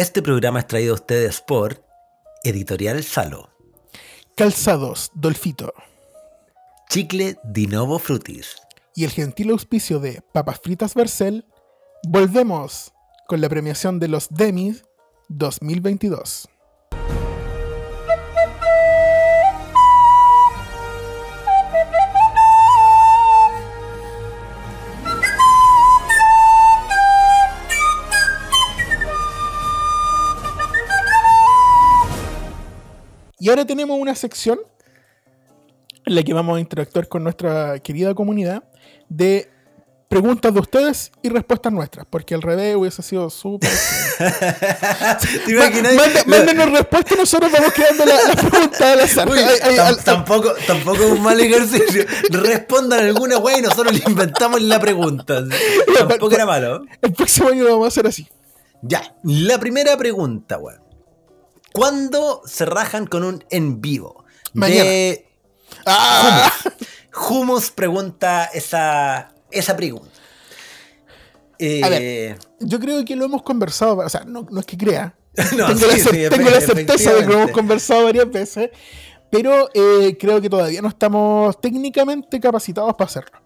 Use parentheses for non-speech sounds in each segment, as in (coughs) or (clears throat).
Este programa es traído a ustedes por Editorial Salo, Calzados Dolfito Chicle Di Novo Frutis. y el gentil auspicio de Papas Fritas Barcel, volvemos con la premiación de los Demis 2022. Y ahora tenemos una sección en la que vamos a interactuar con nuestra querida comunidad de preguntas de ustedes y respuestas nuestras, porque al revés hubiese sido súper... (laughs) Mándenos respuestas y nosotros vamos creando la, la pregunta al azar. Uy, Ay, ay, tam- al- tampoco, tampoco es un mal ejercicio. Respondan alguna weá y nosotros le inventamos la pregunta. (laughs) Tampoco era malo. El próximo año lo vamos a hacer así. Ya, la primera pregunta, weón. ¿Cuándo se rajan con un en vivo? De ¡Ah! Humus pregunta esa, esa pregunta. Eh, A ver. Yo creo que lo hemos conversado, o sea, no, no es que crea. (laughs) No, tengo sí, la, cer- sí, tengo la efe- certeza de que lo hemos conversado varias veces, pero eh, creo que todavía no estamos técnicamente capacitados para hacerlo.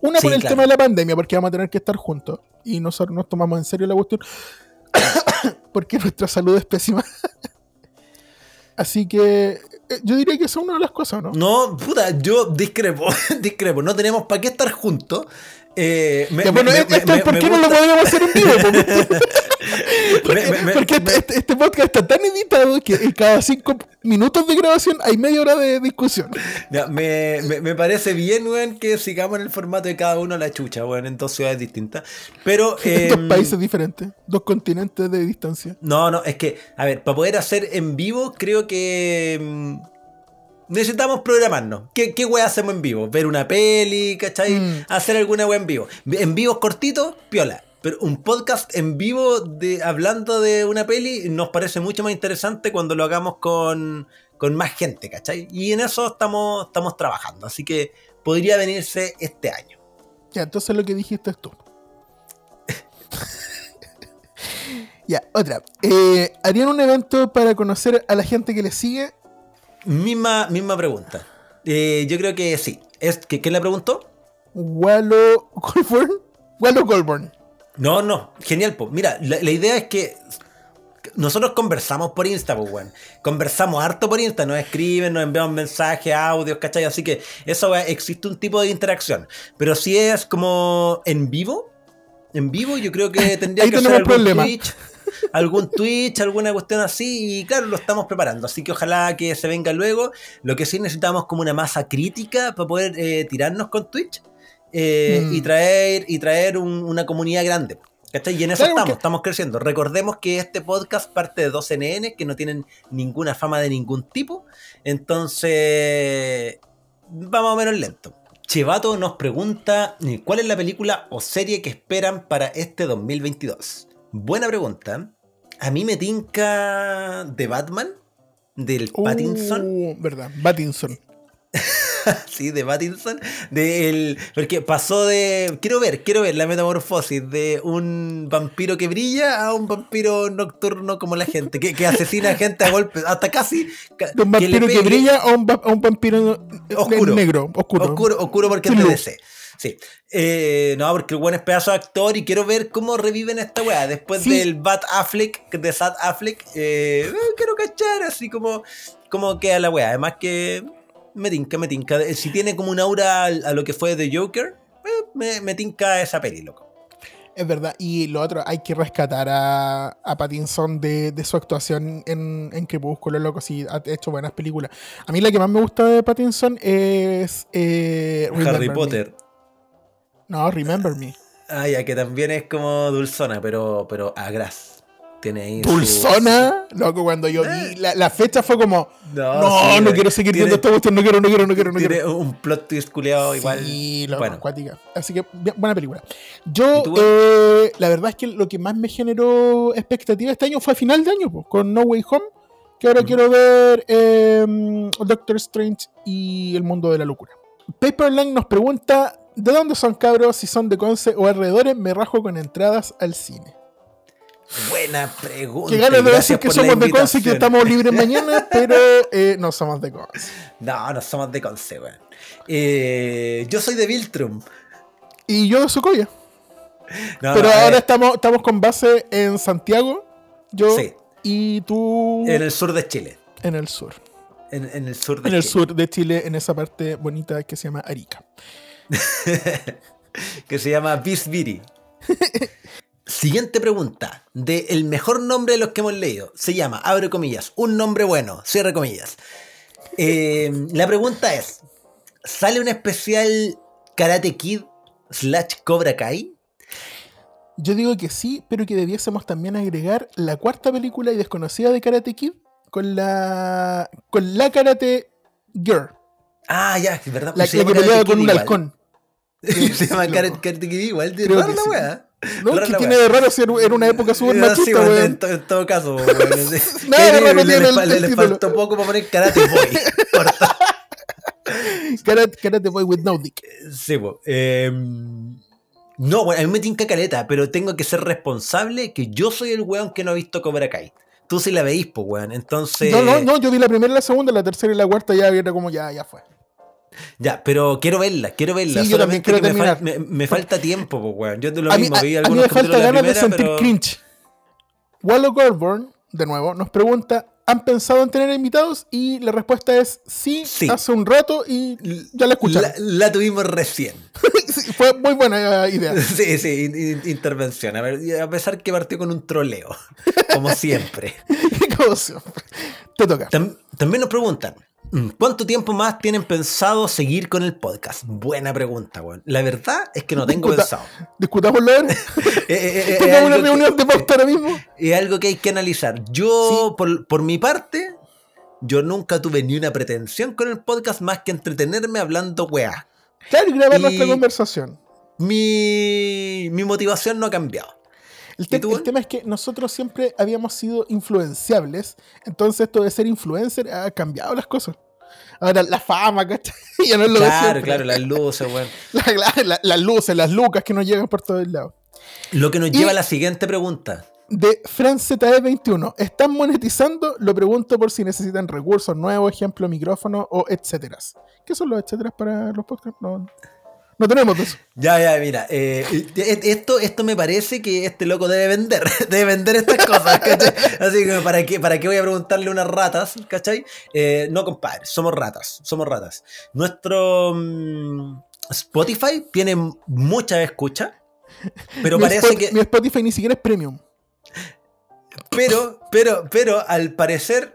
Una Sí, por el claro. tema de la pandemia, porque vamos a tener que estar juntos y nosotros nos tomamos en serio la cuestión, (coughs) porque nuestra salud es pésima. (laughs) Así que eh, yo diría que esa es una de las cosas, ¿no? No, puta, yo discrepo, (laughs) discrepo. No tenemos para qué estar juntos. Eh, me- Ya, me- bueno, me- esto es me- por qué no lo podríamos hacer en vivo. (laughs) (laughs) porque- me- me- me- porque este, me- este- este podcast está tan editado que en cada cinco minutos de grabación hay media hora de discusión. Ya, me, parece bien, weón, que sigamos en el formato de cada uno a la chucha, weón, en dos ciudades distintas. Pero. (laughs) Dos em, países diferentes, dos continentes de distancia. No, no, es que, a ver, para poder hacer en vivo, creo que. mm, necesitamos programarnos. ¿Qué, qué wea hacemos en vivo? ¿Ver una peli, cachai? Mm. Hacer alguna wea en vivo. En vivos cortitos, piola. Pero un podcast en vivo de, hablando de una peli nos parece mucho más interesante cuando lo hagamos con, con más gente, ¿cachai? Y en eso estamos, estamos trabajando. Así que podría venirse este año. Ya, entonces lo que dijiste es tú. (laughs) ya, otra. Eh, ¿Harían un evento para conocer a la gente que les sigue? Misma, misma pregunta. Eh, yo creo que sí. Es, ¿qué, ¿Quién la preguntó? Wallo Colburn. Wallo Colburn. No, no, genial, pues. Mira, la, la idea es que nosotros conversamos por Insta, pues, weón. Conversamos harto por Insta, nos escriben, nos enviamos mensajes, audios, ¿cachai? Así que eso weón, existe un tipo de interacción. Pero si es como en vivo, en vivo yo creo que (laughs) tendría Ahí que ser problema. Twitch, algún Twitch, alguna cuestión así, y claro, lo estamos preparando. Así que ojalá que se venga luego. Lo que sí necesitamos como una masa crítica para poder eh, tirarnos con Twitch eh, Mm. y traer, y traer un- una comunidad grande. ¿Cachai? Y en eso Claro, estamos, porque- estamos creciendo. Recordemos que este podcast parte de dos NN que no tienen ninguna fama de ningún tipo. Entonces, va más o menos lento. Chevato nos pregunta eh, cuál es la película o serie que esperan para este 2022. Buena pregunta. A mí me tinca de Batman, del Pattinson. Uh, verdad, Pattinson. (laughs) sí, de Pattinson. Del, porque pasó de. Quiero ver, quiero ver la metamorfosis de un vampiro que brilla a un vampiro nocturno como la gente, que, que asesina gente a golpes, hasta casi. ca- De un vampiro que, brilla a un, a un vampiro Oscuro. negro, oscuro. Oscuro, oscuro porque es. DC. Sí. Eh, no, porque el buen es pedazo de actor y quiero ver cómo reviven esta weá. Después Sí. del Bat Affleck, de Sad Affleck, eh, eh, quiero cachar así como, como queda la weá. Además que me tinca, me tinca. Eh, Si tiene como un aura a lo que fue The Joker, eh, me, me tinca esa peli, loco. Es verdad. Y lo otro, hay que rescatar a, a Pattinson de, de su actuación en, en Crepúsculo, loco. Sí, ha hecho buenas películas. A mí la que más me gusta de Pattinson es. eh, Harry Me. Potter. No, Remember Me. Ah, ya, que también es como dulzona, pero, pero a gras. Tiene ahí. su- Dulzona, loco, cuando yo vi la, la fecha fue como. No, No, sí, no quiero seguir tiene- viendo esta cuestión, no quiero, no quiero, no quiero, no Tiene quiero. un plot twist culeado igual. Sí, loco, bueno. acuática. Así que, buena película. Yo, ¿Y tú, eh, la verdad es que lo que más me generó expectativa este año fue a final de año, pues, con No Way Home. Que ahora Ujú. quiero ver eh, Doctor Strange y El Mundo de la Locura. Paperline nos pregunta: ¿De dónde son cabros? Si son de Conce o alrededores, me rajo con entradas al cine. Buena pregunta. Que ganas de decir que somos de Conce y que estamos libres mañana, (laughs) pero eh, no somos de Conce. No, no somos de Conce, weón. Eh, yo soy de Viltrum. Y yo de Sucoya. No, pero no, a ahora estamos, estamos con base en Santiago, yo Sí. y tú en el sur de Chile. en el sur. En, en el sur de En el Chile. sur de Chile, en esa parte bonita que se llama Arica. (laughs) que se llama Bisbiri. (laughs) Siguiente pregunta. De el mejor nombre de los que hemos leído. Se llama, abre comillas, un nombre bueno, cierre comillas. Eh, la pregunta es: ¿sale un especial Karate Kid slash Cobra Kai? Yo digo que sí, pero que debiésemos también agregar la cuarta película y desconocida de Karate Kid con la con la Karate Girl, Ah, ya, es verdad. la, se la que pelea con un igual. halcón. (laughs) se llama Karate, Kid igual. De la sí. No, la tiene de raro si era una época súper Ah, sí, machista, bueno, weón. en, to- en todo caso, weón. Nada de raro tiene el- el le faltó poco para poner Karate Boy. Karate, Karate Boy with no dick. Sí, po. Eh, no, bueno, a mí me tinca caleta, pero tengo que ser responsable que yo soy el weón que no ha visto Cobra Kai. Tú sí la veís, pues, weón. Entonces. No, no, no, yo vi la primera, la segunda, la tercera y la cuarta ya era como ya, ya fue. Ya, pero quiero verla, quiero verla. Sí, yo también quiero que me, fal- me- me falta tiempo, pues, weón. Yo te lo a mí, mismo, a- vi a mí algunos me falta ganas de sentir pero- cringe. Wallo Gorborn, de nuevo, nos pregunta: ¿han pensado en tener invitados? Y la respuesta es sí, Sí. hace un rato y ya la escucharon. La, la tuvimos recién. (laughs) Sí, fue muy buena eh, idea. (laughs) Sí, sí, in- in- intervención. A, ver, a pesar que partió con un troleo, (laughs) como siempre. Como siempre. Te toca. Tam- también nos preguntan, ¿cuánto tiempo más tienen pensado seguir con el podcast? Buena pregunta, weón. La verdad es que no tengo Discuta- pensado. Discutámoslo. (laughs) Eh, eh, eh, Tengamos una que- reunión de pauta ahora mismo. Es algo que hay que analizar. Yo, por, por mi parte, yo nunca tuve ni una pretensión con el podcast más que entretenerme hablando weá. Claro, y grabar Y- nuestra conversación. Mi, mi motivación no ha cambiado. El, ¿Y te- tú, el tema es que nosotros siempre habíamos sido influenciables, entonces esto de ser influencer ha cambiado las cosas. Ahora la fama, ¿cachai? (laughs) Ya no es lo Claro, claro, las luces, weón. (laughs) La- la- la- las luces, las lucas que nos llegan por todos lados. Lo que nos Y- lleva a la siguiente pregunta. De FranZE21, ¿están monetizando? Lo pregunto por si necesitan recursos nuevos, ejemplo, micrófono o etcétera. ¿Qué son los etcétera para los podcasts? No, no tenemos eso. Ya, ya, mira, eh, esto, esto me parece que este loco debe vender, (laughs) debe vender estas cosas, ¿cachai? Así que para qué, para qué voy a preguntarle unas ratas, ¿cachai? Eh, no, compadre, somos ratas, somos ratas. Nuestro mm, Spotify tiene mucha escucha, pero mi, parece que, mi Spotify ni siquiera es premium. pero, pero, pero, al parecer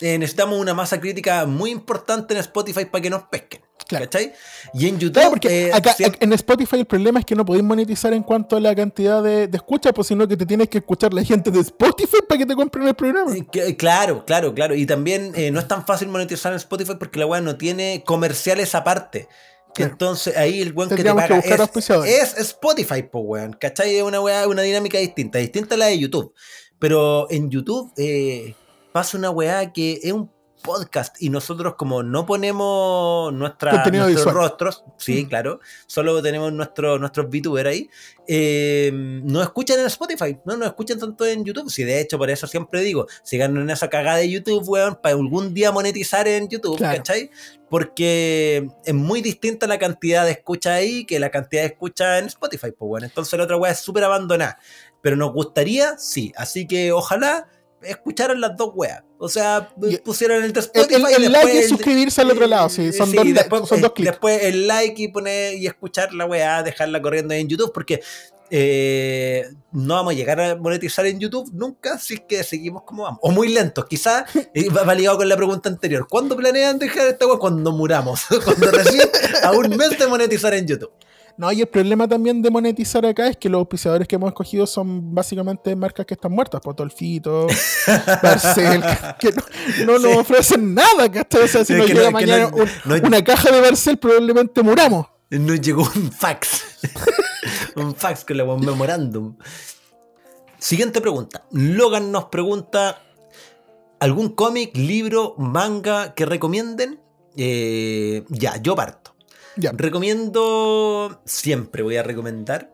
eh, necesitamos una masa crítica muy importante en Spotify para que nos pesquen, Claro. ¿cachai? Y en YouTube, Claro, porque eh, acá, siempre- en Spotify el problema es que no podéis monetizar en cuanto a la cantidad de, de escuchas, pues sino que te tienes que escuchar la gente de Spotify para que te compren el programa. Eh, que- Claro, claro, claro. Y también eh, no es tan fácil monetizar en Spotify porque la weá no tiene comerciales aparte. Claro. Entonces ahí el weón que te Tendríamos que paga buscar auspiciadores. es, es Spotify, pues weón. ¿Cachai? Es una weá, una dinámica distinta, distinta a la de YouTube. Pero en YouTube pasa una weá que es un podcast y nosotros como no ponemos nuestra, Contenido nuestros visual. rostros, sí, Mm. claro, solo tenemos nuestro, nuestros VTuber ahí, eh, no escuchan en Spotify, no nos escuchan tanto en YouTube. Si de hecho, por eso siempre digo, sigan en esa cagada de YouTube, weón, para algún día monetizar en YouTube, Claro. ¿cachai? Porque es muy distinta la cantidad de escucha ahí que la cantidad de escucha en Spotify, pues bueno. Entonces la otra weá es súper abandonada. Pero nos gustaría, sí. Así que ojalá escucharan las dos weas. O sea, Y- pusieron el de El, Spotify el- el y like el- suscribirse al otro lado, sí, son, Sí, dos, después, son dos clics. después el like y poner y escuchar la weá, dejarla corriendo en YouTube, porque eh, no vamos a llegar a monetizar en YouTube nunca si es que seguimos como vamos. O muy lentos, quizás (laughs) eh, va ligado con la pregunta anterior. ¿Cuándo planean dejar esta weá? Cuando muramos, (laughs) cuando recién a un mes de monetizar en YouTube. No, y el problema también de monetizar acá es que los auspiciadores que hemos escogido son básicamente marcas que están muertas, Potolfito, (laughs) Barcel, que no, no nos Sí. ofrecen nada, ¿cachai? O sea, si nos llega no- mañana no- un- no- una caja de Barcel, probablemente muramos. Nos llegó un fax. (laughs) un fax con la un memorándum. Siguiente pregunta. Logan nos pregunta: ¿algún cómic, libro, manga que recomienden? Eh, ya, yo parto. Recomiendo, siempre voy a recomendar,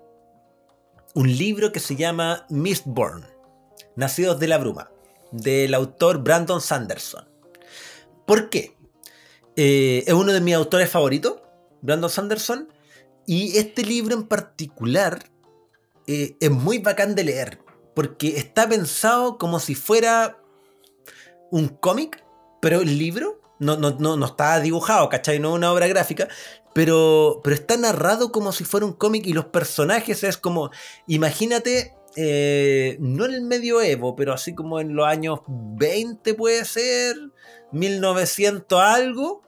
un libro que se llama Mistborn. Nacidos de la Bruma, del autor Brandon Sanderson. ¿Por qué? Eh, es uno de mis autores favoritos, Brandon Sanderson, y este libro en particular eh, es muy bacán de leer, porque está pensado como si fuera un cómic, pero el libro no, no, no, no está dibujado, ¿cachai? No es una obra gráfica, pero, pero está narrado como si fuera un cómic y los personajes es como, imagínate, eh, no en el medioevo, pero así como en los años 20 puede ser, 1900 algo,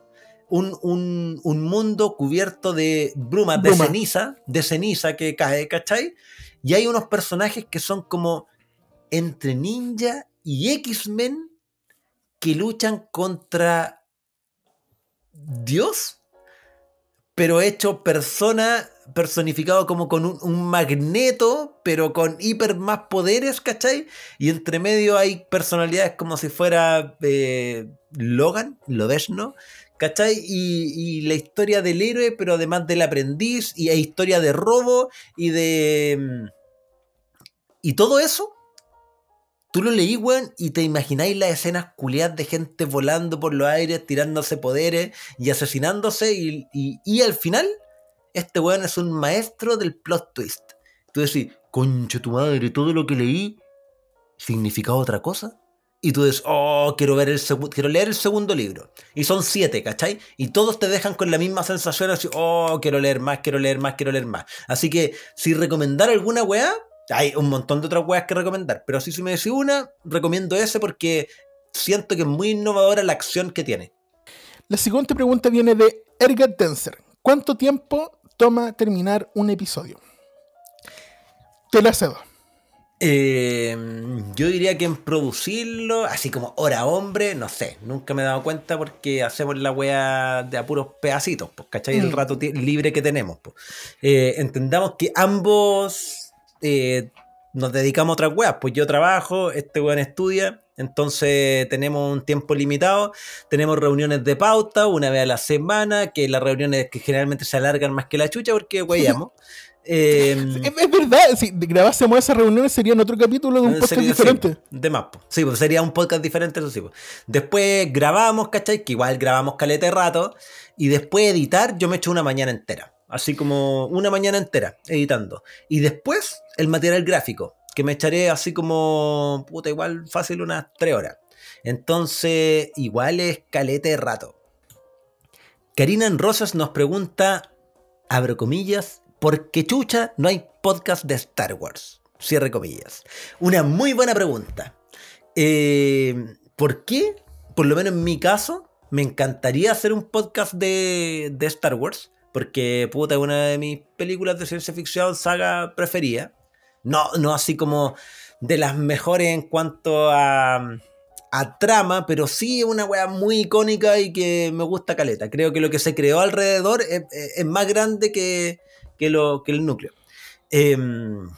un, mundo cubierto de brumas, de ceniza, de ceniza que cae, ¿cachai? Y hay unos personajes que son como entre ninja y X-Men que luchan contra Dios, pero hecho persona, personificado como con un, magneto, pero con hiper más poderes, ¿cachai? Y entre medio hay personalidades como si fuera eh, Logan, ¿no? ¿Cachai? Y, la historia del héroe, pero además del aprendiz, y hay historia de robo y de... Mm, y todo eso, tú lo leí, weón, y te imagináis las escenas culiadas de gente volando por los aires, tirándose poderes y asesinándose, y, y, al final, este weón es un maestro del plot twist. Tú decís, concha tu madre, todo lo que leí significaba otra cosa. Y tú dices, oh, quiero, ver el quiero leer el segundo libro. Y son siete, ¿cachai? Y todos te dejan con la misma sensación, así, oh, quiero leer más, quiero leer más, quiero leer más. Así que, si recomendar alguna weá, hay un montón de otras weas que recomendar. Pero si me decís una, recomiendo ese porque siento que es muy innovadora la acción que tiene. La siguiente pregunta viene de Ergat Denser. ¿Cuánto tiempo toma terminar un episodio? Te la cedo. Eh, yo diría que en producirlo, así como hora hombre, no sé, nunca me he dado cuenta porque hacemos la wea de apuros pedacitos, pues, ¿cachai? El mm. rato libre que tenemos. Pues. Eh, entendamos que ambos eh, nos dedicamos a otras weas, pues yo trabajo, este weón estudia, entonces tenemos un tiempo limitado, tenemos reuniones de pauta una vez a la semana, que las reuniones que generalmente se alargan más que la chucha porque weyamos. (laughs) Em, es, verdad, si grabásemos esas reuniones serían otro capítulo de un podcast diferente. de más, sí, pues sería un podcast diferente, eso sí. Después grabamos, ¿cachai? Que igual grabamos calete rato. Y después editar, yo me echo una mañana entera. Así como una mañana entera editando. Y después el material gráfico, que me echaré así como, puta, igual fácil unas tres horas. Entonces, igual es calete rato. Karina en Rosas nos pregunta, abro comillas, porque chucha no hay podcast de Star Wars? Cierre comillas. Una muy buena pregunta. Eh, ¿Por qué? Por lo menos en mi caso, me encantaría hacer un podcast de, Star Wars. Porque, puta, es una de mis películas de ciencia ficción, saga preferida. No, no así como de las mejores en cuanto a, trama, pero sí es una wea muy icónica y que me gusta caleta. Creo que lo que se creó alrededor es más grande que, que, lo, que el núcleo. Em,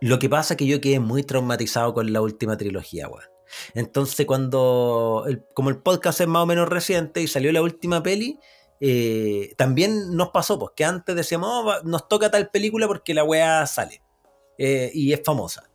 lo que pasa es que yo quedé muy traumatizado con la última trilogía, weón. Entonces, cuando. como el podcast es más o menos reciente y salió la última peli, eh, también nos pasó, pues que antes decíamos, oh, nos toca tal película porque la weá sale eh, y es famosa.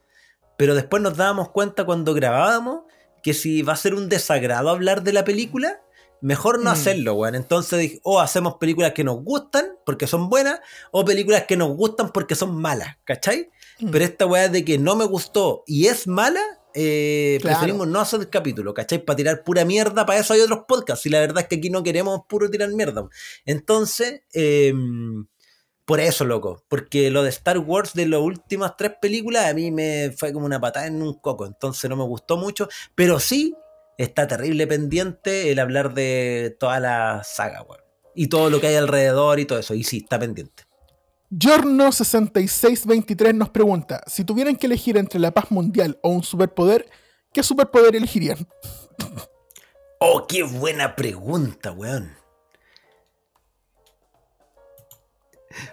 Pero después nos dábamos cuenta cuando grabábamos que si va a ser un desagrado hablar de la película, mejor no mm. hacerlo, weón. Entonces o hacemos películas que nos gustan porque son buenas, o películas que nos gustan porque son malas, ¿cachai? Mm. Pero esta weá de que no me gustó y es mala, eh, preferimos no hacer el capítulo, ¿cachai? Para tirar pura mierda, para eso hay otros podcasts. Y la verdad es que aquí no queremos puro tirar mierda. Entonces, em, por eso, loco. Porque lo de Star Wars de las últimas tres películas a mí me fue como una patada en un coco. Entonces no me gustó mucho. Pero sí está terrible pendiente el hablar de toda la saga, weón. Y todo lo que hay alrededor y todo eso. Y sí, está pendiente. Giorno6623 nos pregunta: si tuvieran que elegir entre la paz mundial o un superpoder, ¿qué superpoder elegirían? (laughs) Oh, qué buena pregunta, weón.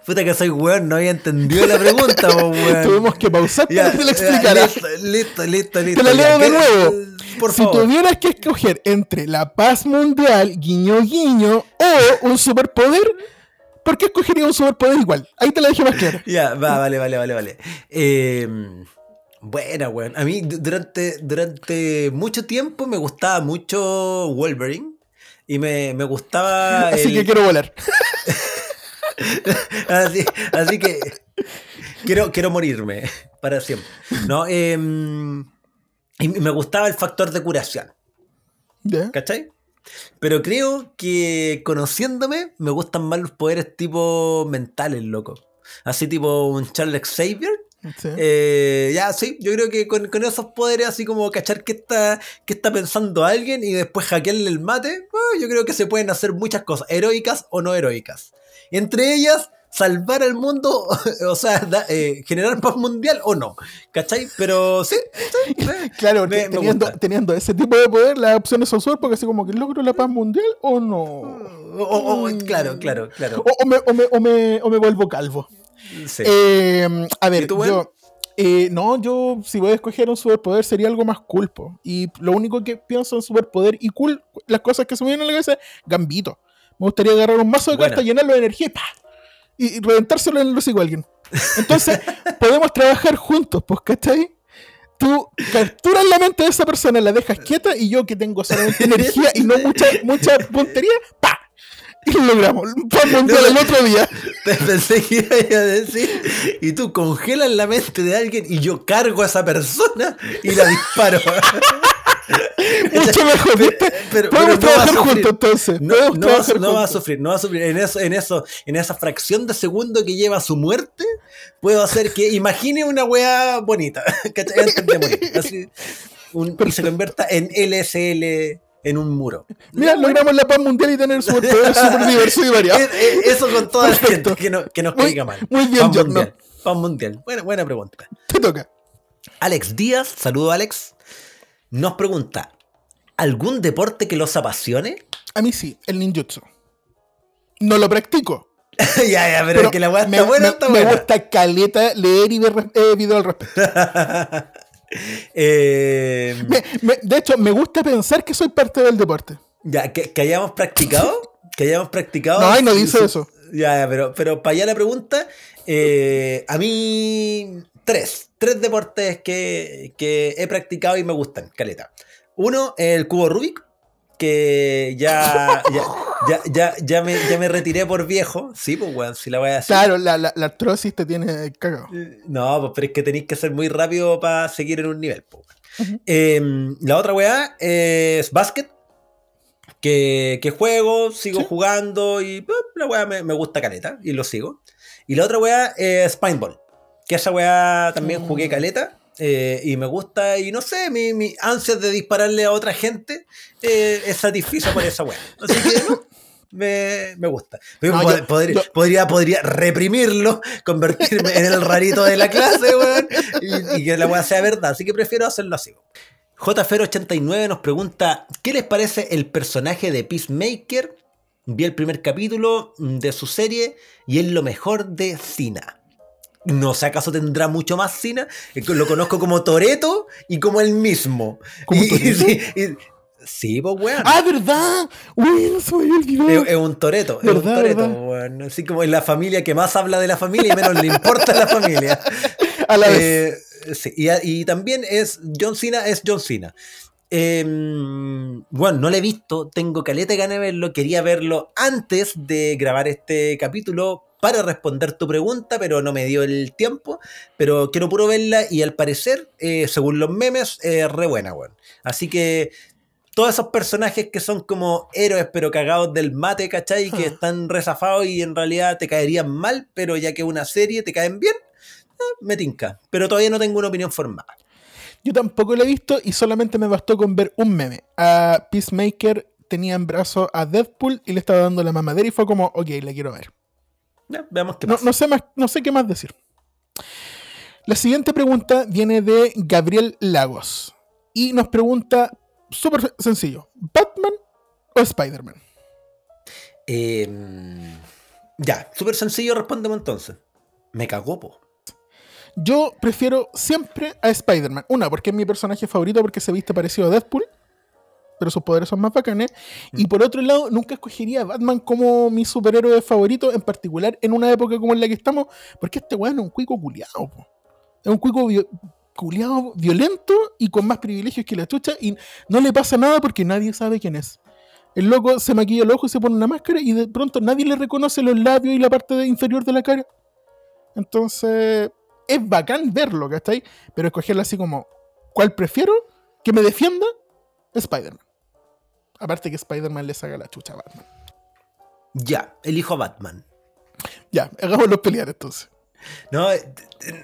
Puta que soy weón, no había entendido la pregunta, (laughs) weón. Tuvimos que pausar para que te la explicara. Listo, listo, listo. Te la leo de nuevo. Por si tuvieras que escoger entre la paz mundial, guiño guiño, o un superpoder, ¿por qué escogería un superpoder igual? Ahí te la dejé más claro. Ya, va, vale, vale, vale, vale. Eh, Buena, weón. A mí du- durante, durante mucho tiempo me gustaba mucho Wolverine. Y me, me gustaba. (laughs) Así el- que quiero volar. (laughs) así, así que quiero, quiero morirme para siempre. ¿no? Em, y me gustaba el factor de curación. ¿cachai? Pero creo que conociéndome me gustan más los poderes tipo mentales, loco. Así tipo un Charles Xavier. Sí. Eh, ya, sí, yo creo que con, con esos poderes, así como cachar qué está, qué está pensando alguien y después hackearle el mate, ah, yo creo que se pueden hacer muchas cosas, heroicas o no heroicas. Entre ellas, salvar al mundo, (laughs) o sea, da- eh, generar paz mundial o no, ¿cachai? Pero sí. Claro, me- te- me teniendo, teniendo ese tipo de poder, las opciones son súper porque así como que logro la paz mundial o no. O- claro, claro, claro. O, o me, o, me, o, me, o me vuelvo calvo. Sí. Eh, a ver, ¿Y tú, yo. eh, no, yo si voy a escoger un superpoder sería algo más culpo. Y lo único que pienso en superpoder y cool, las cosas que se me vienen a la cabeza Gambito. Me gustaría agarrar un mazo de Buena. cartas, llenarlo de energía y ¡pa! Y, reventárselo en el hocico a alguien. Entonces, (laughs) podemos trabajar juntos, pues, ¿cachai? Tú capturas la mente de esa persona, la dejas quieta y yo que tengo solamente (laughs) energía y no mucha, mucha puntería, ¡pa! Y lo logramos. Paz mundial el otro día. (laughs) Te pensé que iba a decir, y tú congelas la mente de alguien y yo cargo a esa persona y la disparo. (laughs) Mucho mejor. Pero- Podemos pero no trabajar juntos entonces. No, Podemos no va, a, no va sufrir, no va a sufrir. En eso, en eso, en esa fracción de segundo que lleva su muerte, puedo hacer que imagine una weá bonita. (laughs) Antes de morir. Así, un- y se convierta en LSL en un muro. Mira, logramos la paz mundial y tener superpoderes súper diverso y variado. Es- (laughs) es- Eso con toda la gente que, no, que nos Muy- caiga mal. muy bien, John, mundial. Paz mundial. Buena, buena pregunta. Te toca. Alex Díaz, saludo Alex, nos pregunta, ¿algún deporte que los apasione? A mí sí, el ninjutsu. No lo practico. (laughs) ya, ya, pero, Pero que la weá me, está buena, me- está me buena. gusta caleta leer y ver eh, video al respecto. (laughs) Eh, Me- me- de hecho, me gusta pensar que soy parte del deporte. ya, que, que hayamos practicado, (laughs) que hayamos practicado. No, ay, no dice eso. Ya, ya, pero, pero para allá la pregunta, eh, a mí tres, tres deportes que, que he practicado y me gustan, caleta. Uno, el cubo Rubik, que ya, ya, ya, ya, ya me, ya me retiré por viejo. Sí, pues, weón, si la voy a hacer. Claro, la, la, la artrosis te tiene cagado. No, pues, pero es que tenéis que ser muy rápido para seguir en un nivel. Eh, la otra weá es básquet. Que, que juego, sigo Sí. jugando y pues, la weá me, me gusta caleta y lo sigo. Y la otra weá es Spineball. Que esa weá también jugué caleta. eh, y me gusta, y no sé, mi, mi ansias de dispararle a otra gente eh, es satisfecha por esa weá. Así que no, me, me gusta. Pero No, pod- yo- podría, yo- podría, podría reprimirlo, convertirme en el rarito de la clase, weón, y, y que la weá sea verdad. Así que prefiero hacerlo así. JFer89 nos pregunta: ¿Qué les parece el personaje de Peacemaker? Vi el primer capítulo de su serie y es lo mejor de Cina. No sé acaso tendrá mucho más Cina. Eh, Lo conozco como Toreto y como el mismo. ¿Como Y- y- Toretto? sí, y- sí, pues weón. ¡Ah, verdad! ¡Uy, no se me! Es, es un toreto, es un ¿Verdad, toreto, weón. Así como es la familia que más habla de la familia y menos le importa la familia. (laughs) A la vez. Eh, sí, y, también es John Cena, es John Cena. Eh, bueno, no lo he visto, tengo caleta de ganas de verlo, quería verlo antes de grabar este capítulo para responder tu pregunta, pero no me dio el tiempo, pero quiero puro verla y al parecer, eh, según los memes, es re buena, weón. Así que todos esos personajes que son como héroes pero cagados del mate, ¿cachai? Que Ah. están rezafados y en realidad te caerían mal, pero ya que una serie te caen bien, eh, me tinca. Pero todavía no tengo una opinión formada. Yo tampoco lo he visto y solamente me bastó con ver un meme. A Peacemaker tenía en brazo a Deadpool y le estaba dando la mamadera y fue como, ok, la quiero ver. Ya, veamos qué No, no sé más, no sé qué más decir. La siguiente pregunta viene de Gabriel Lagos y nos pregunta súper sencillo: ¿Batman o Spider-Man? Eh, ya, súper sencillo, respóndeme entonces. Me cagó, po. Yo prefiero siempre a Spider-Man. Una, porque es mi personaje favorito porque se viste parecido a Deadpool, pero sus poderes son más bacanes. Y por otro lado, nunca escogería a Batman como mi superhéroe favorito, en particular en una época como en la que estamos, porque este weón es un cuico culiado. Es un cuico culiado violento y con más privilegios que la chucha y no le pasa nada porque nadie sabe quién es. El loco se maquilla los ojos y se pone una máscara y de pronto nadie le reconoce los labios y la parte inferior de la cara. Entonces, es bacán verlo, ¿cachai? Pero escogerlo así como, ¿cuál prefiero? ¿Que me defienda? Spider-Man. Aparte que Spider-Man le saca la chucha a Batman. Ya, elijo a Batman. Ya, hagámoslo pelear entonces. No, eh,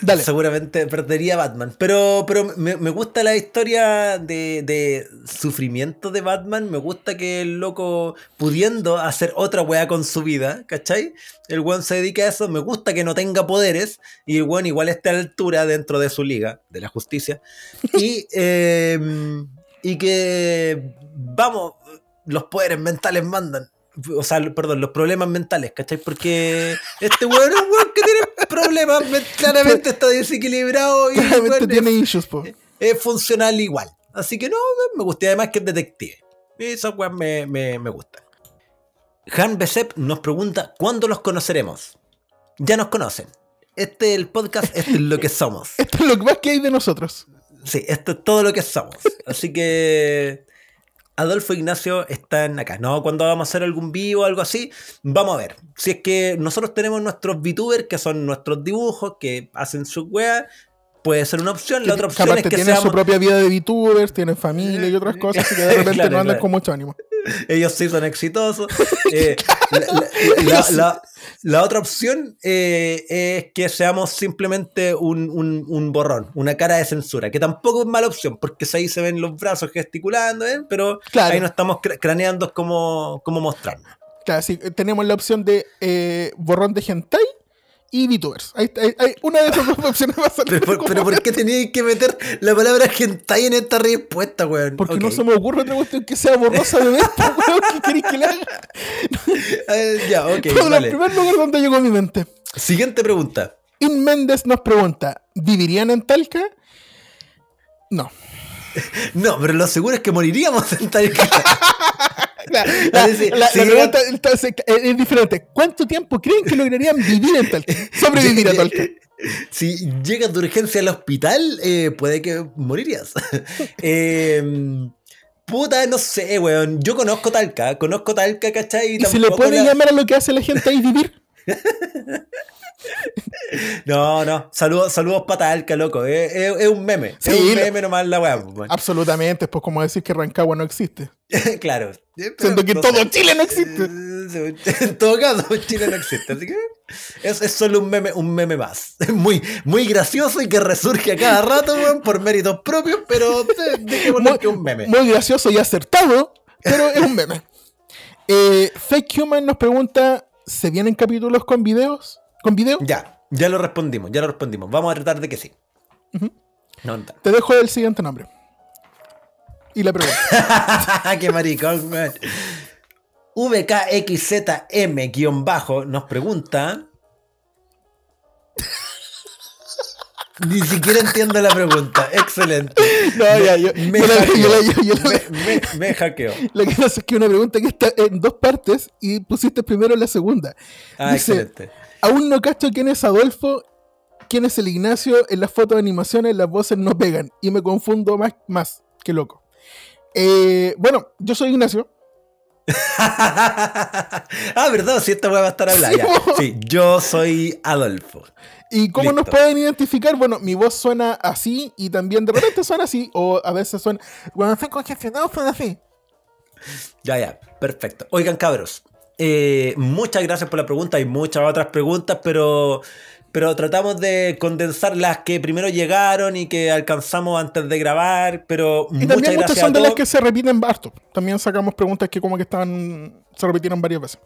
Dale. seguramente perdería Batman. Pero, pero me, gusta la historia de, sufrimiento de Batman. Me gusta que el loco, pudiendo hacer otra weá con su vida, ¿cachai? El weón se dedica a eso. Me gusta que no tenga poderes. Y el weón igual esté a la altura dentro de su liga, de la justicia. Y, (laughs) em, y que, vamos, los poderes mentales mandan o sea, perdón, los problemas mentales, ¿cachai? Porque este weón es un weón que tiene problemas, claramente está desequilibrado y claramente tiene issues, po. Es funcional igual. Así que no, me gusta además que es detective. Y esos weón me, me, me gustan. Han Besep nos pregunta, ¿cuándo los conoceremos? Ya nos conocen. Este es el podcast, (laughs) esto es lo que somos. Esto es lo más que hay de nosotros. Sí, esto es todo lo que somos. Así que Adolfo Ignacio están acá. No, cuando vamos a hacer algún vivo o algo así, vamos a ver. Si es que nosotros tenemos nuestros VTubers, que son nuestros dibujos, que hacen su wea, puede ser una opción. La otra opción es que tienen su propia vida de VTubers, tienen familia y (laughs) otras cosas, que de repente no andan con mucho ánimo. (laughs) Ellos sí son exitosos. (laughs) Eh, la, otra opción eh, es que seamos simplemente un, borrón, una cara de censura, que tampoco es mala opción, porque ahí se ven los brazos gesticulando, ¿eh? pero ahí no estamos craneando cómo, cómo mostrarnos. Claro, sí, tenemos la opción de borrón de hentai y VTubers. Hay, hay, una de esas dos (laughs) opciones va a salir. Pero, pero ¿por qué tenías que meter la palabra hentai en esta respuesta, weón? Porque no se me ocurre otra cuestión que sea borrosa de esta, (laughs) weón. ¿Qué queréis que le haga? (laughs) Eh, ya, ok. Pero el primer lugar donde llegó mi mente. Siguiente pregunta. In Méndez nos pregunta: ¿vivirían en Talca? No. No, pero lo seguro es que moriríamos en Talca. La, (laughs) pregunta es diferente. ¿Cuánto tiempo creen que lograrían vivir en Talca? (laughs) Sobrevivir a Talca. Si llegas de urgencia al hospital, eh, puede que morirías. (laughs) Em, puta, no sé, weón. Yo conozco Talca, conozco Talca, ¿cachai? ¿Y, se le puede llamar a lo que hace la gente ahí vivir? (laughs) No, no. Saludos, saludos para Talca, loco. Es, un meme. es un meme nomás la weá. Pues, absolutamente. Es pues como decir que Rancagua no existe. (laughs) claro. Siendo que todo Chile no existe. (laughs) En todo caso, Chile no existe. Así que es, es solo un meme, un meme más. Muy, muy gracioso y que resurge a cada rato, weón, por méritos propios, pero dejémoslo que es un meme. Muy gracioso y acertado, pero es un meme. Eh, Fake Human nos pregunta: ¿se vienen capítulos con videos? ¿Con video? Ya, ya lo respondimos, ya lo respondimos. Vamos a tratar de que sí. no, Te dejo el siguiente nombre. Y la pregunta. (laughs) ¡Qué maricón, man! VKXZM-bajo nos pregunta. Ni siquiera entiendo la pregunta. Excelente. No, ya, yo, me, me, hackeó. Lo que pasa es que una pregunta que está en dos partes y pusiste primero la segunda. Ah, excelente. Aún no cacho quién es Adolfo, quién es el Ignacio. En las fotos de animaciones las voces no pegan y me confundo más, más que loco. Eh, bueno, yo soy Ignacio. (laughs) ah, verdad, si esta va a estar hablando. Sí, yo soy Adolfo. ¿Y cómo nos pueden identificar? Bueno, mi voz suena así y también de repente suena así, o a veces suena. Cuando estoy congestionado, suena así. Ya, ya, perfecto. Oigan, cabros, eh, muchas gracias por la pregunta. Hay muchas otras preguntas, pero, pero tratamos de condensar las que primero llegaron y que alcanzamos antes de grabar. Pero y también muchas son de las que se repiten harto. También sacamos preguntas que como que están se repitieron varias veces.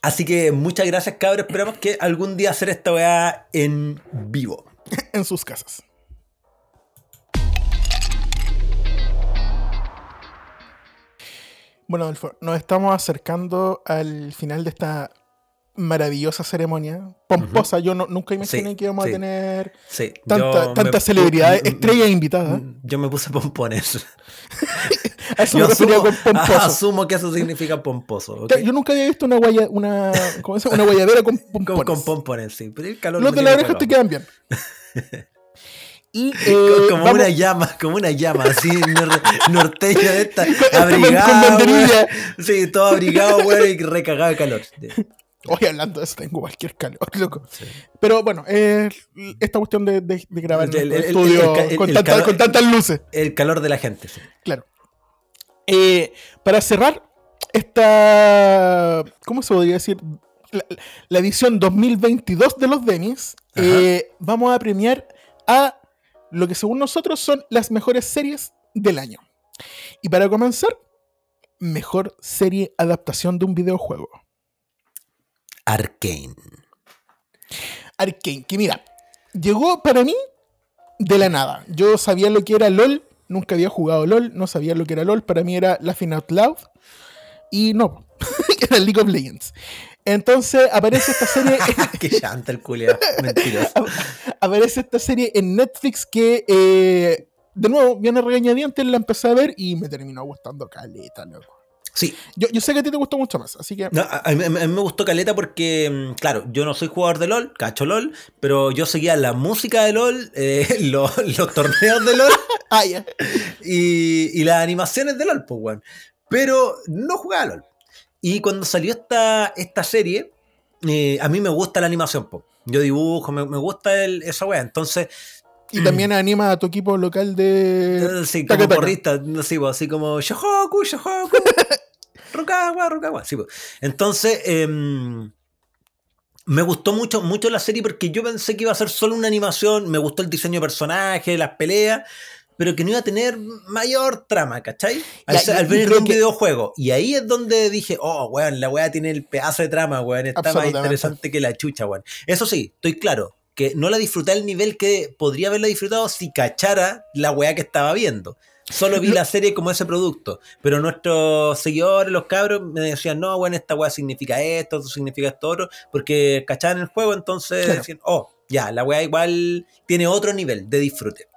Así que muchas gracias, cabros. Esperamos que algún día hacer esta weá en vivo. (laughs) en sus casas. Bueno, Adolfo, nos estamos acercando al final de esta maravillosa ceremonia, pomposa. Yo no, nunca imaginé que íbamos a tener tanta, tanta celebridad, estrellas invitadas. Yo me puse pompones. (laughs) eso yo asumo, con pomposo. (laughs) asumo que eso significa pomposo. Yo nunca había visto una, guaya, una, ¿cómo se una guayabera con (laughs) pompones. Con, con pompones, sí. Los de la oreja te quedan bien. Y, eh, como vamos- una llama, como una llama, así, nor- norteña de esta, con abrigado, banderilla. weón. Sí, todo abrigado, weón, y recagado de calor. Hoy hablando de eso tengo cualquier calor, (laughs) loco. Pero bueno, eh, esta cuestión de, de- de grabar El- el- el- estudio el- con, el tanta- calor- con tantas luces. El calor de la gente, sí. Claro. Eh, para cerrar esta. ¿Cómo se podría decir? La, la edición 2022 de los Demis. Eh, vamos a premiar a lo que según nosotros son las mejores series del año. Y para comenzar, mejor serie adaptación de un videojuego. Arcane. Arkane, que mira, llegó para mí de la nada. Yo sabía lo que era LOL, nunca había jugado LOL, no sabía lo que era LOL, para mí era Laughing Out Loud. Y no, (laughs) era League of Legends. Entonces aparece esta serie, (laughs) Qué llanta el culiao. Mentiroso. (laughs) aparece esta serie en Netflix que, eh, de nuevo, viene regañadientes, la empecé a ver y me terminó gustando caleta, loco. Sí, Yo, yo sé que a ti te gustó mucho más, así que... No, a, mí, a mí me gustó Caleta porque, mm, claro, yo no soy jugador de LOL, cacho LOL, pero yo seguía la música de LOL, eh, (laughs) los, los torneos de LOL (laughs) Ah, y, y las animaciones de LOL, pues, weón. Pero no jugaba a LOL. Y cuando salió esta, esta serie, eh, a mí me gusta la animación, pues. Yo dibujo, me, me gusta el- esa weá. Entonces, Y también anima a tu equipo local de... eh, sí, como taca. porrista, así como Shohoku, (laughs) Shohoku, Rukawa, Rukawa. Sí, pues. Entonces, em, me gustó mucho, mucho la serie porque yo pensé que iba a ser solo una animación, me gustó el diseño de personajes, las peleas, pero que no iba a tener mayor trama, ¿cachai? Al, Ya, venir de un que- videojuego. Y ahí es donde dije, oh, weón, la weá tiene el pedazo de trama, weón, está más interesante que la chucha, weón. Eso sí, estoy claro, que no la disfruté al nivel que podría haberla disfrutado si cachara la weá que estaba viendo. Solo vi la serie como ese producto. Pero nuestros seguidores, los cabros, me decían, no, bueno, esta weá significa esto, esto significa esto otro, porque cachaban el juego, entonces Claro. decían, oh, ya, la weá igual tiene otro nivel de disfrute.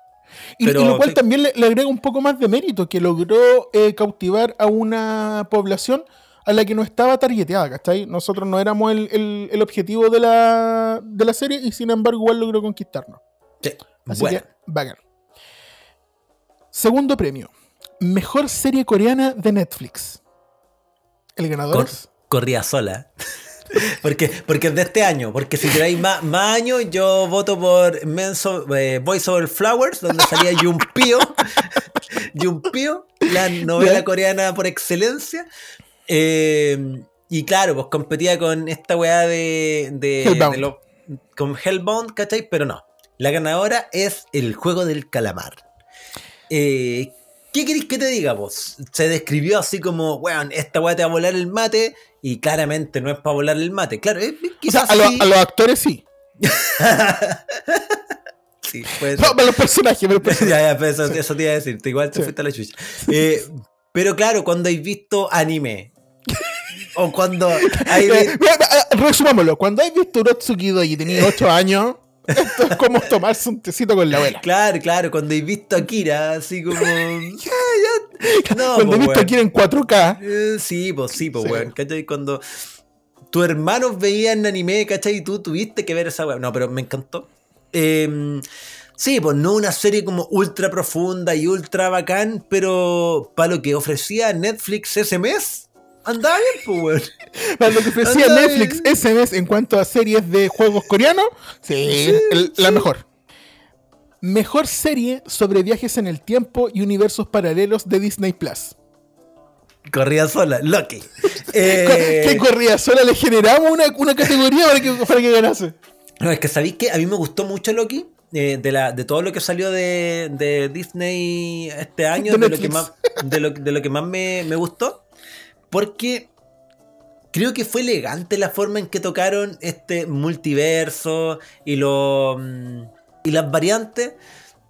Y, Pero, y lo cual sí. también le, le agrega un poco más de mérito, que logró eh, cautivar a una población a la que no estaba targeteada, ¿cachai? Nosotros no éramos el, el- el objetivo de la, de la serie y sin embargo igual logró conquistarnos. Sí, Así bueno. que, bacán. Segundo premio. Mejor serie coreana de Netflix. El ganador Cor- es... corría sola. (laughs) porque, porque es de este año. Porque si queráis más, más años, yo voto por Menso, eh, Voice Over Flowers, donde salía (laughs) Yumpio. (laughs) Yumpio, la novela coreana por excelencia. Eh, y claro, pues competía con esta weá de. de, Hellbound. de lo- con Hellbound, ¿cachai? Pero no. La ganadora es el juego del calamar. Eh, ¿Qué queréis que te diga vos? Se describió así como, weón, esta weá te va a volar el mate, y claramente no es para volar el mate. Claro, eh, O sea, quizás a, lo- sí. a los actores sí. (laughs) Sí, puede No, para los personajes, los (laughs) personajes. ya, ya, pero eso, eso te iba a decir, igual te Sí. fuiste a la chucha. Eh, pero claro, cuando hay visto anime, o cuando (laughs) hay eh, Resumámoslo. Cuando has visto Urotsuki y tenías 8 años, esto es como tomarse un tecito con la abuela. Claro, claro, cuando he visto a Kira, así como. (laughs) ya, ya. No, Cuando po, he visto weón. aquí en 4K, Eh, sí, pues sí, pues Sí. weón. ¿Cachai? Cuando tus hermanos veían anime, ¿cachai? Y tú tuviste que ver esa weón. No, pero me encantó. Eh, sí, pues no una serie como ultra profunda y ultra bacán, pero para lo que ofrecía Netflix ese mes, andaba bien, pues weón. para lo que ofrecía Anda, Netflix eh. ese mes en cuanto a series de juegos coreanos, sí, el- la mejor. Mejor serie sobre viajes en el tiempo y universos paralelos de Disney Plus. Corría sola, Loki. (laughs) ¿Qué Eh, corrida sola le generamos una, una categoría para que, para que ganase? No, es que sabéis que a mí me gustó mucho Loki. eh, de, la, de todo lo que salió de, de Disney este año, De de, lo que más, de, lo, de lo que más me, me gustó. Porque creo que fue elegante la forma en que tocaron este multiverso y, lo, mm, y las variantes.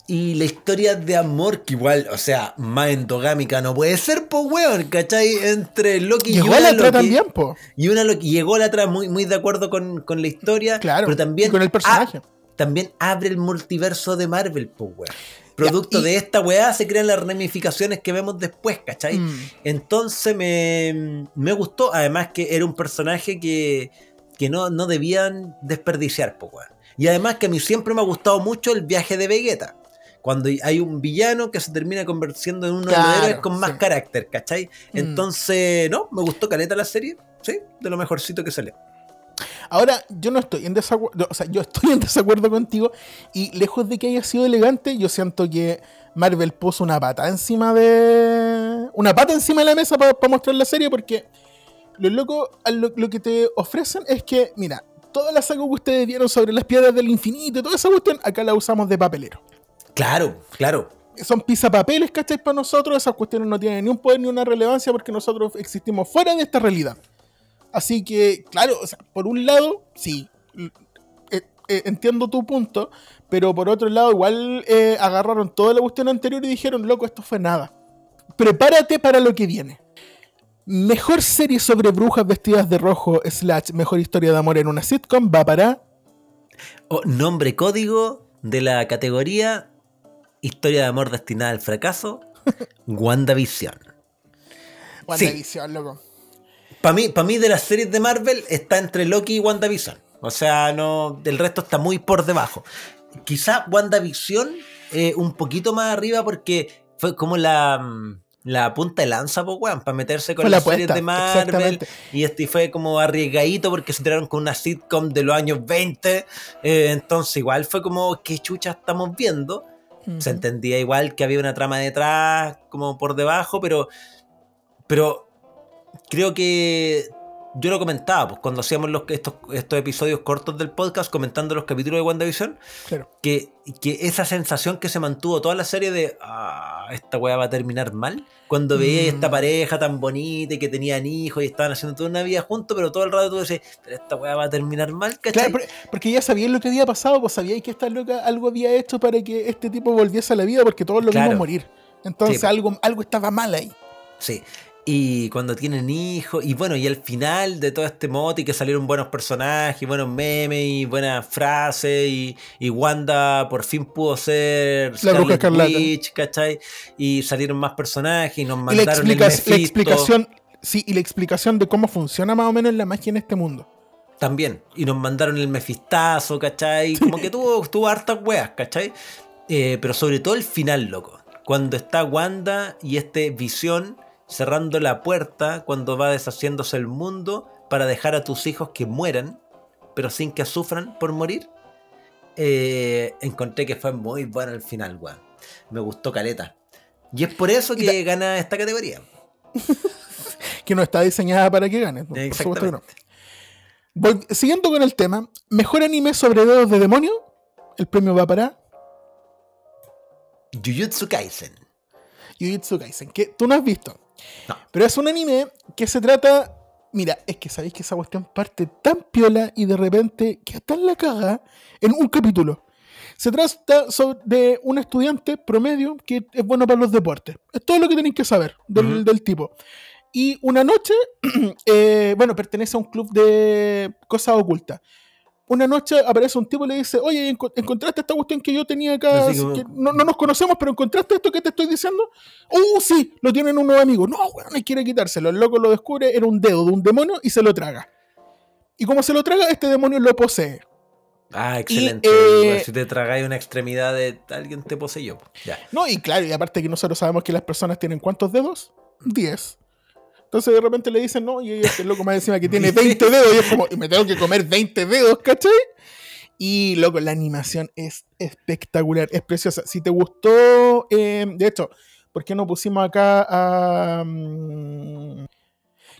Y la historia de amor, que igual, o sea, más endogámica no puede ser, pues, weón, ¿cachai? Entre Loki y Llegó una a la otra Loki. también, po. Y una Loki llegó la atrás muy, muy de acuerdo con, con la historia. Claro, pero también y con el personaje. también abre el multiverso de Marvel, pues, weón. Producto y- de esta weá se crean las ramificaciones que vemos después, ¿cachai? Mm. Entonces me, me gustó, además que era un personaje que, que no, no debían desperdiciar, weón. Y además que a mí siempre me ha gustado mucho el viaje de Vegeta. cuando hay un villano que se termina convirtiendo en uno de los héroes con más sí. carácter, ¿cachai? Mm. Entonces, no, me gustó caleta la serie, sí, de lo mejorcito que salió. Ahora, yo no estoy en desacuerdo, o sea, yo estoy en desacuerdo contigo y lejos de que haya sido elegante, yo siento que Marvel puso una pata encima de... Una pata encima de la mesa para mostrar la serie porque lo loco, a lo, lo que te ofrecen es que, mira, toda la saga que ustedes vieron sobre las piedras del infinito y toda esa cuestión, acá la usamos de papelero. Claro, claro. Son pisapapeles, ¿cachai? Para nosotros esas cuestiones no tienen ni un poder ni una relevancia porque nosotros existimos fuera de esta realidad. Así que, claro, o sea, por un lado, sí, eh, eh, entiendo tu punto, pero por otro lado, igual eh, agarraron toda la cuestión anterior y dijeron, loco, esto fue nada. Prepárate para lo que viene. Mejor serie sobre brujas vestidas de rojo, slash, mejor historia de amor en una sitcom, va para... Nombre código de la categoría Historia de amor destinada al fracaso, (laughs) WandaVision. WandaVision, loco. Para mí, mí de las series de Marvel está entre Loki y WandaVision. O sea, no, el resto está muy por debajo. Quizá WandaVision eh, un poquito más arriba porque fue como la, mm, la punta de lanza, pues, weón, para meterse con Fue la las series de Marvel. Y este fue como arriesgadito porque se tiraron con una sitcom de los años 20. eh, entonces, igual fue como, ¿qué chucha estamos viendo? Se entendía igual que había una trama detrás, como por debajo, pero, pero creo que yo lo comentaba, pues cuando hacíamos los, estos, estos episodios cortos del podcast comentando los capítulos de WandaVision, Claro. que, que esa sensación que se mantuvo toda la serie de, ah, esta weá va a terminar mal, cuando veía Mm. esta pareja tan bonita y que tenían hijos y estaban haciendo toda una vida juntos, pero todo el rato tú decías, pero esta weá va a terminar mal, ¿cachai? Claro, por- porque ya sabíais lo que había pasado, pues sabíais que esta loca algo había hecho para que este tipo volviese a la vida, porque todos lo Claro. vimos morir. Entonces Sí. algo, algo estaba mal ahí. Sí. Y cuando tienen hijos, y bueno, y al final de todo este mote, y que salieron buenos personajes, buenos memes, y buenas frases, y, y Wanda por fin pudo ser La Bruja Escarlata. Witch, ¿cachai? Y salieron más personajes, y nos Y la, mandaron el la explicación, sí, y la explicación de cómo funciona más o menos la magia en este mundo. También. Y nos mandaron el mefistazo, ¿cachai? Como que tuvo, tuvo hartas weas, ¿cachai? Eh, pero sobre todo el final, loco. Cuando está Wanda y este visión cerrando la puerta cuando va deshaciéndose el mundo para dejar a tus hijos que mueran, pero sin que sufran por morir. Eh, encontré que fue muy bueno el final, weón. Me gustó Caleta. Y es por eso que gana esta categoría. (laughs) Que no está diseñada para que gane. Por supuesto que no. Siguiendo con el tema, mejor anime sobre dedos de demonio. El premio va para Jujutsu Kaisen. Jujutsu Kaisen, que tú no has visto. No. Pero es un anime que se trata. Mira, es que sabéis que esa cuestión parte tan piola y de repente queda tan la caga en un capítulo. Se trata sobre de un estudiante promedio que es bueno para los deportes. Es todo lo que tenéis que saber del tipo. Y una noche, (clears throat) eh, bueno, pertenece a un club de cosas ocultas. Una noche aparece un tipo y le dice, oye, ¿enco- ¿encontraste esta cuestión que yo tenía acá? Así como- que no, no nos conocemos, pero ¿encontraste esto que te estoy diciendo? ¡Uh, sí! Lo tienen unos amigos. No, weón, no quiere quitárselo. El loco lo descubre, era un dedo de un demonio y se lo traga. Y como se lo traga, este demonio lo posee. Ah, excelente. eh, si te tragáis una extremidad de alguien te poseyó. Ya. No, y claro, y aparte que nosotros sabemos que las personas tienen ¿cuántos dedos? 10. Entonces de repente le dicen, no, y este loco más encima que tiene 20 dedos, y es como, y me tengo que comer 20 dedos, ¿cachai? Y loco, la animación es espectacular, es preciosa. Si te gustó, eh, de hecho, ¿por qué no pusimos acá a. mm,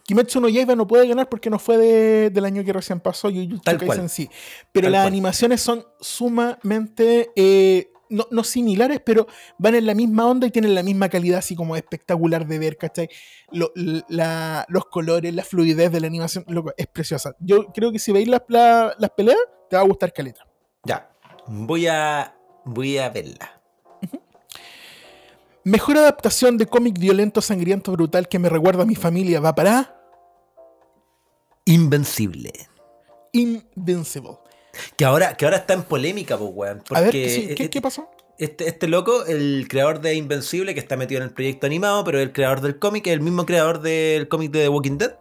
Kimetsu no Yaiba no puede ganar porque no fue de- del año que recién pasó, Jujutsu Tal Kaisen sí. Pero Tal las cual. animaciones son sumamente, eh, no, no similares, pero van en la misma onda y tienen la misma calidad, así como espectacular de ver, ¿cachai? Lo- la- los colores, la fluidez de la animación, loco, es preciosa. Yo creo que si veis las, la- las peleas, te va a gustar Caleta. Ya. Voy a. Voy a verla. Mejor adaptación de cómic violento, sangriento, brutal que me recuerda a mi familia va para Invencible. Invincible. Que ahora, que ahora está en polémica, pues, weón. A ver, sí, ¿qué, e- qué pasó? este, este loco, el creador de Invencible, que está metido en el proyecto animado, pero el creador del cómic es el mismo creador del cómic de The Walking Dead.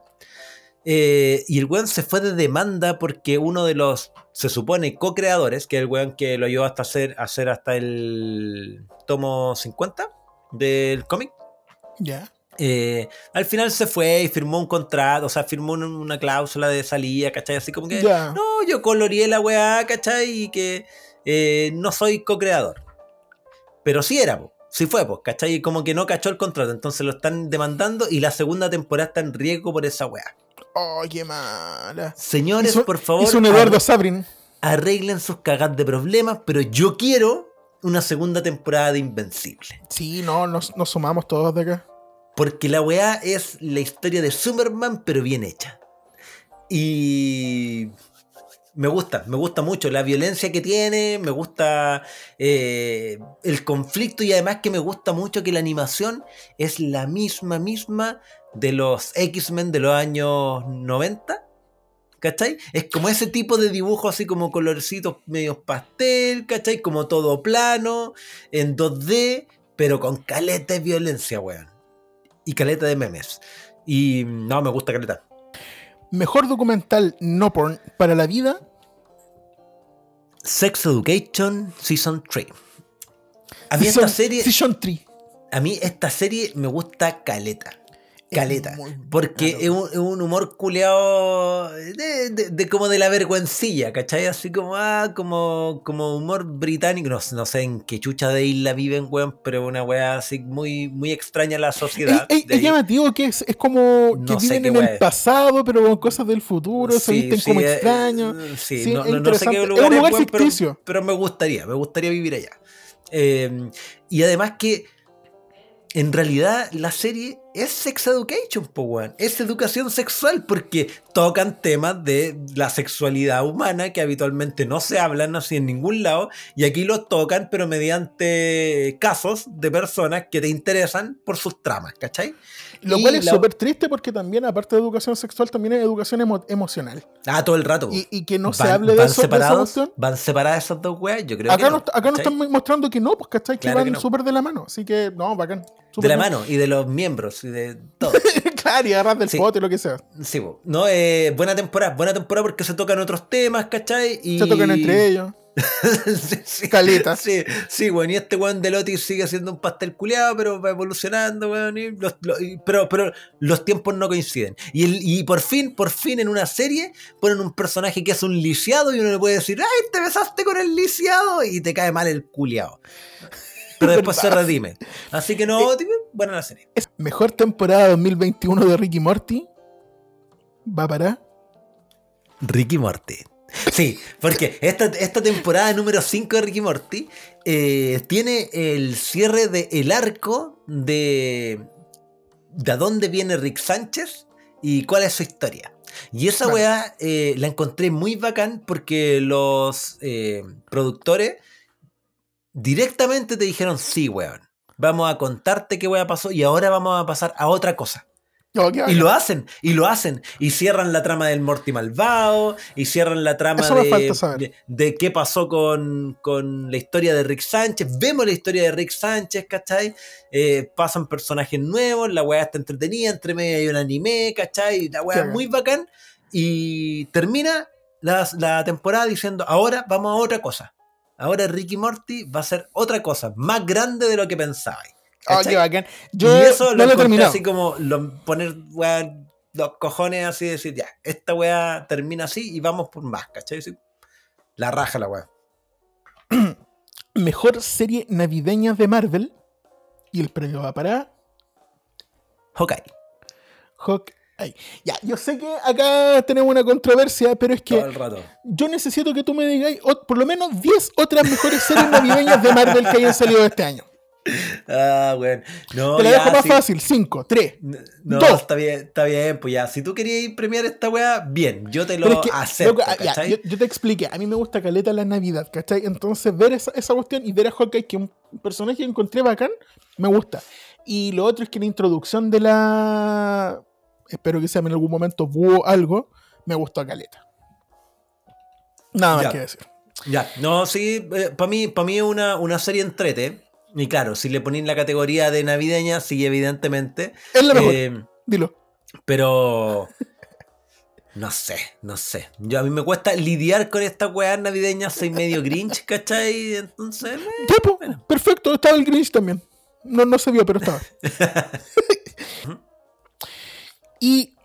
eh, y el weón se fue de demanda porque uno de los, se supone, co-creadores, que es el weón que lo ayudó hasta hacer, hacer hasta el tomo 50 del cómic. Ya. Eh, al final se fue y firmó un contrato, o sea, firmó un- una cláusula de salida, ¿cachai? Así como que, no, yo coloreé la weá, ¿cachai? Y que eh, no soy co-creador. Pero sí era, po. sí fue, pues, ¿cachai? Y como que no cachó el contrato, entonces lo están demandando y la segunda temporada está en riesgo por esa weá. Oh, qué mala. Señores, Hizo- por favor, Hizo un Eduardo Sabrin. arreglen sus cagas de problemas, pero yo quiero una segunda temporada de Invencible. Sí, no, nos, nos sumamos todos de acá. Porque la weá es la historia de Superman, pero bien hecha. Y me gusta, me gusta mucho la violencia que tiene, me gusta eh, el conflicto y además que me gusta mucho que la animación es la misma, misma de los X-Men de los años 90. ¿Cachai? Es como ese tipo de dibujo así como colorcitos medios pastel, ¿cachai? Como todo plano, en 2D, pero con caleta de violencia, weón y caleta de memes. Y no, me gusta caleta. Mejor documental no porn para la vida. Sex Education Season 3. A mí Season- esta serie, Season 3. a mí esta serie me gusta caleta. Caleta. muy Porque es un, es un humor culeado de, de- de como de la vergüencilla, ¿cachai? Así como, ah, como, como humor británico. No, no sé en qué chucha de isla viven, weón, pero una weá así muy, muy extraña a la sociedad. es- de es llamativo que es, es como que No viven en el es. pasado, pero con cosas del futuro, se visten sí, como eh, extraños. eh, Sí, Sí, no, sé qué lugar Es un lugar weón, pero- ficticio. Pero, me gustaría, me gustaría vivir allá. Eh, y además que en realidad la serie es sex education, po, weón. Es educación sexual porque tocan temas de la sexualidad humana que habitualmente no se hablan así en ningún lado y aquí los tocan pero mediante casos de personas que te interesan por sus tramas, ¿cachai? Lo Y cual es la- súper triste porque también, aparte de educación sexual, también es educación emo- emocional. Ah, todo el rato. Y, y que no se hable de eso. de esa separados, van separadas esas dos weas, yo creo Acá, que no, acá nos están mostrando que no, pues ¿cachai? Que Claro van no. súper de la mano. Así que, no, bacán. De la mano y de los miembros y de todo. (laughs) claro, y agarras del Sí. pote, lo que sea. Sí, no, eh, buena temporada, buena temporada porque se tocan otros temas, ¿cachai? Y... Se tocan entre ellos. (laughs) sí, sí. Caleta. Sí, sí, weón, y este weón de Lotis sigue siendo un pastel culeado, pero va evolucionando, weón, y los- y- pero, pero los tiempos no coinciden. Y, el- y por fin, por fin en una serie ponen un personaje que es un lisiado y uno le puede decir, ¡ay, te besaste con el lisiado! Y te cae mal el culeado. Pero después se redime. Así que no, tipo, buena la serie. Es mejor temporada 2021 de Ricky Morty. Va para. Ricky Morty. Sí, porque esta, esta temporada número 5 de Ricky Morty eh, tiene el cierre del el arco de de a dónde viene Rick Sánchez y cuál es su historia. Y esa Vale. weá eh, la encontré muy bacán porque los eh, productores directamente te dijeron, sí, weón, vamos a contarte qué weá pasó y ahora vamos a pasar a otra cosa. Y lo hacen, y lo hacen. Y cierran la trama del Morty malvado, y cierran la trama de, qué pasó con, con la historia de Rick Sánchez. Vemos la historia de Rick Sánchez, ¿cachai? Eh, pasan personajes nuevos, la weá está entretenida, entre medio hay un anime, ¿cachai? La weá es muy bacán. Y termina la, la temporada diciendo, ahora vamos a otra cosa. Ahora Ricky Morty va a ser otra cosa, más grande de lo que pensabais. ¿cachai? qué bacán. Yo y eso no lo, lo terminado. así como lo- poner weá, los cojones así y decir, ya, esta weá termina así y vamos por más, ¿cachai? La raja la weá. (clears throat) Mejor serie navideña de Marvel. Y el premio va para. Ok. Hawkeye. Ya, yo sé que acá tenemos una controversia, pero es Todo que el rato. yo necesito que tú me digáis ot- por lo menos 10 otras mejores series navideñas de Marvel que hayan salido este año. Ah, weón. No, Te la ya, dejo más sí. fácil: 5, 3. N- No, Dos. está bien, está bien, pues ya. Si tú querías premiar esta weá, bien, yo te lo es que, acepto, loco, ah, ya, yo, yo te expliqué, a mí me gusta Caleta la Navidad, ¿cachai? Entonces ver esa, esa cuestión y ver a Hawkeye, que es un personaje que encontré bacán, me gusta. Y lo otro es que la introducción de la... Espero que sea en algún momento búho algo, me gustó a Caleta. Nada más Ya. que decir. Ya, no, sí, para mí, para mí es una, una serie entrete. Y claro, si le ponéis la categoría de navideña, sí, evidentemente. Es la mejor, Eh, dilo. Pero. No sé, no sé. Yo a mí me cuesta lidiar con esta weá navideña, soy medio grinch, ¿cachai? Entonces. eh, perfecto, estaba el Grinch también. No, no se vio, pero estaba. (laughs) (laughs) y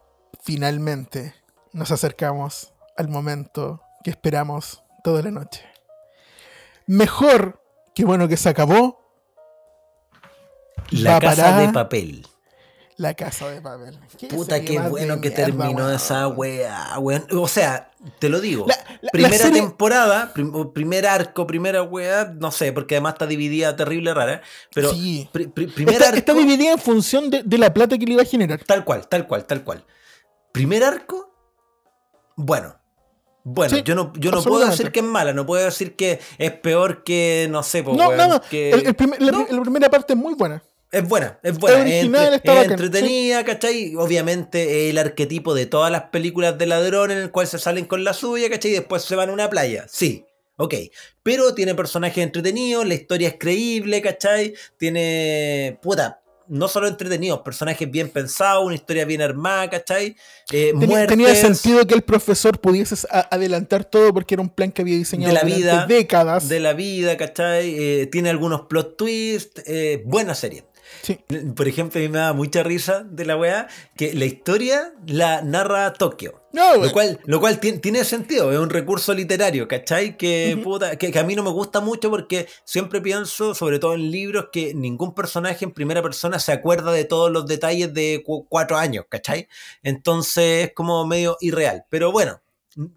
finalmente nos acercamos al momento que esperamos toda la noche. Mejor que bueno que se acabó La Va casa de papel. La casa de papel. Puta, serie qué bueno que mierda, terminó weón. esa weá, weón. O sea, te lo digo. La- la- primera la serie- temporada, prim- primer arco, primera weá, no sé, porque además está dividida terrible rara. Pero Sí. primer Está, arco. está dividida en función de, de la plata que le iba a generar. Tal cual, tal cual, tal cual. Primer arco, bueno. Bueno, Sí, yo no, yo no puedo decir que es mala, no puedo decir que es peor que, no sé, pues, No, weón, nada. que- El- el primer- la, No, la primera parte es muy buena. Es buena, es buena. Es, original, entre- está es bacán, entretenida, ¿cachai? Obviamente el arquetipo de todas las películas de ladrón en el cual se salen con la suya, ¿cachai? Y después se van a una playa. Sí, ok. Pero tiene personajes entretenidos, la historia es creíble, ¿cachai? Tiene, puta, no solo entretenidos, personajes bien pensados, una historia bien armada, ¿cachai? Eh, Tenía, tenía sentido que el profesor pudiese adelantar todo porque era un plan que había diseñado de la vida, décadas. de la vida, ¿cachai? Eh, tiene algunos plot twists, eh, buena serie. Sí. Por ejemplo, a mí me da mucha risa de la weá que la historia la narra Tokio. No, Lo cual, lo cual ti- tiene sentido, es un recurso literario, ¿cachai? Que, puta, que, que a mí no me gusta mucho porque siempre pienso, sobre todo en libros, que ningún personaje en primera persona se acuerda de todos los detalles de cu- cuatro años, ¿cachai? Entonces es como medio irreal. Pero bueno,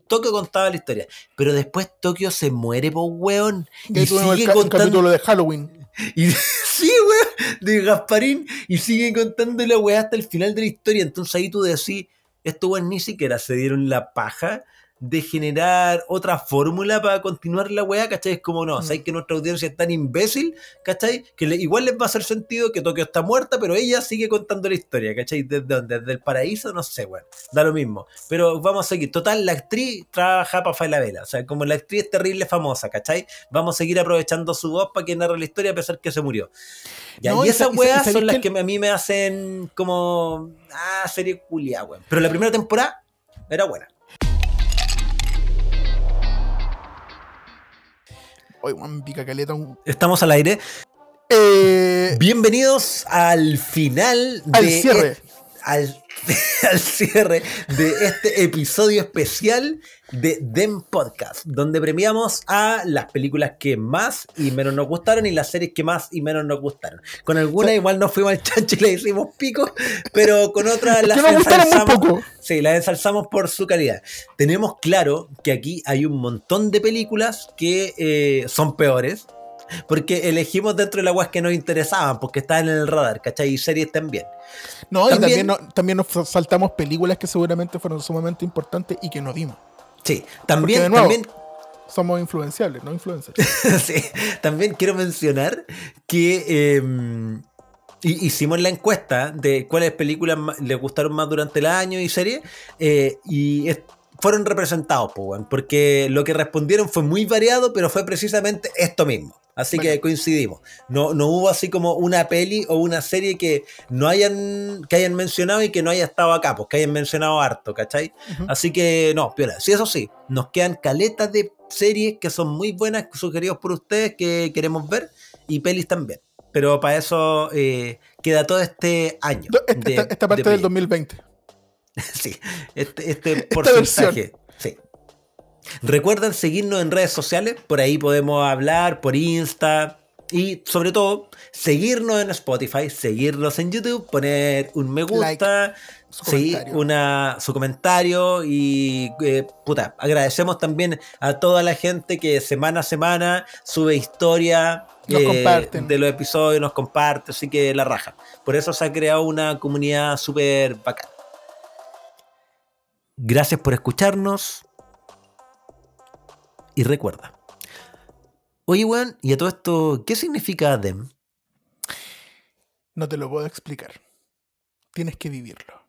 Tokio contaba la historia. Pero después Tokio se muere, po weón. Y sigue contando. capítulo de Halloween. (laughs) Y sí, weón, de Gasparín. Y sigue contando la weá hasta el final de la historia. Entonces ahí tú decís, estos weón ni siquiera se dieron la paja de generar otra fórmula para continuar la weá, ¿cachai? Es como, no, Mm. sabes que nuestra audiencia es tan imbécil, ¿cachai? Que le- igual les va a hacer sentido que Tokio está muerta, pero ella sigue contando la historia, ¿cachai? ¿Desde dónde? ¿Desde el paraíso? No sé, weón. Da lo mismo. Pero vamos a seguir. Total, la actriz trabaja para Falabella. O sea, como la actriz es terrible famosa, ¿cachai? Vamos a seguir aprovechando su voz para que narre la historia a pesar que se murió. Ya, No, y esas weas sabéis son las que- que a mí me hacen como. Ah, serie culia, weón. Pero la primera temporada era buena. Oye, Juan pica caleta. un- Estamos al aire. Eh, Bienvenidos al final de. Al cierre. est- al, (laughs) al cierre de este episodio especial de Dem Podcast, donde premiamos a las películas que más y menos nos gustaron y las series que más y menos nos gustaron. Con algunas igual nos fuimos al chancho y le hicimos pico, pero con otras las ensalzamos- poco. Sí, las ensalzamos por su calidad. Tenemos claro que aquí hay un montón de películas que eh, son peores, porque elegimos dentro de las guas que nos interesaban, porque estaban en el radar, ¿cachai? Y series también. No, y También- también, no- también nos saltamos películas que seguramente fueron sumamente importantes y que no vimos. Sí, Porque también, de nuevo, también, somos influenciables, no influencers. (laughs) sí, también quiero mencionar que eh, hi- hicimos la encuesta de cuáles películas les gustaron más durante el año y series, eh, y fueron representados, porque lo que respondieron fue muy variado, pero fue precisamente esto mismo. Así que coincidimos. No, no hubo así como una peli o una serie que no hayan, que hayan mencionado y que no haya estado acá, pues que hayan mencionado harto, ¿cachai? Así que no, piola. Sí, eso sí, nos quedan caletas de series que son muy buenas, sugeridos por ustedes que queremos ver, y pelis también. Pero para eso eh, queda todo este año. Esta, de- esta- esta parte de del proyecto. 2020. (laughs) Sí, este, este porcentaje. Recuerden seguirnos en redes sociales, por ahí podemos hablar, por Insta. Y sobre todo, seguirnos en Spotify, seguirnos en YouTube, poner un me gusta, Su sí, comentario. una, su comentario y eh, puta, agradecemos también a toda la gente que semana a semana sube historia eh, de los episodios, nos comparte, así que la raja. Por eso se ha creado una comunidad súper bacana. Gracias por escucharnos. Y recuerda. Oye, weón, y a todo esto, ¿qué significa DEM? No te lo puedo explicar. Tienes que vivirlo.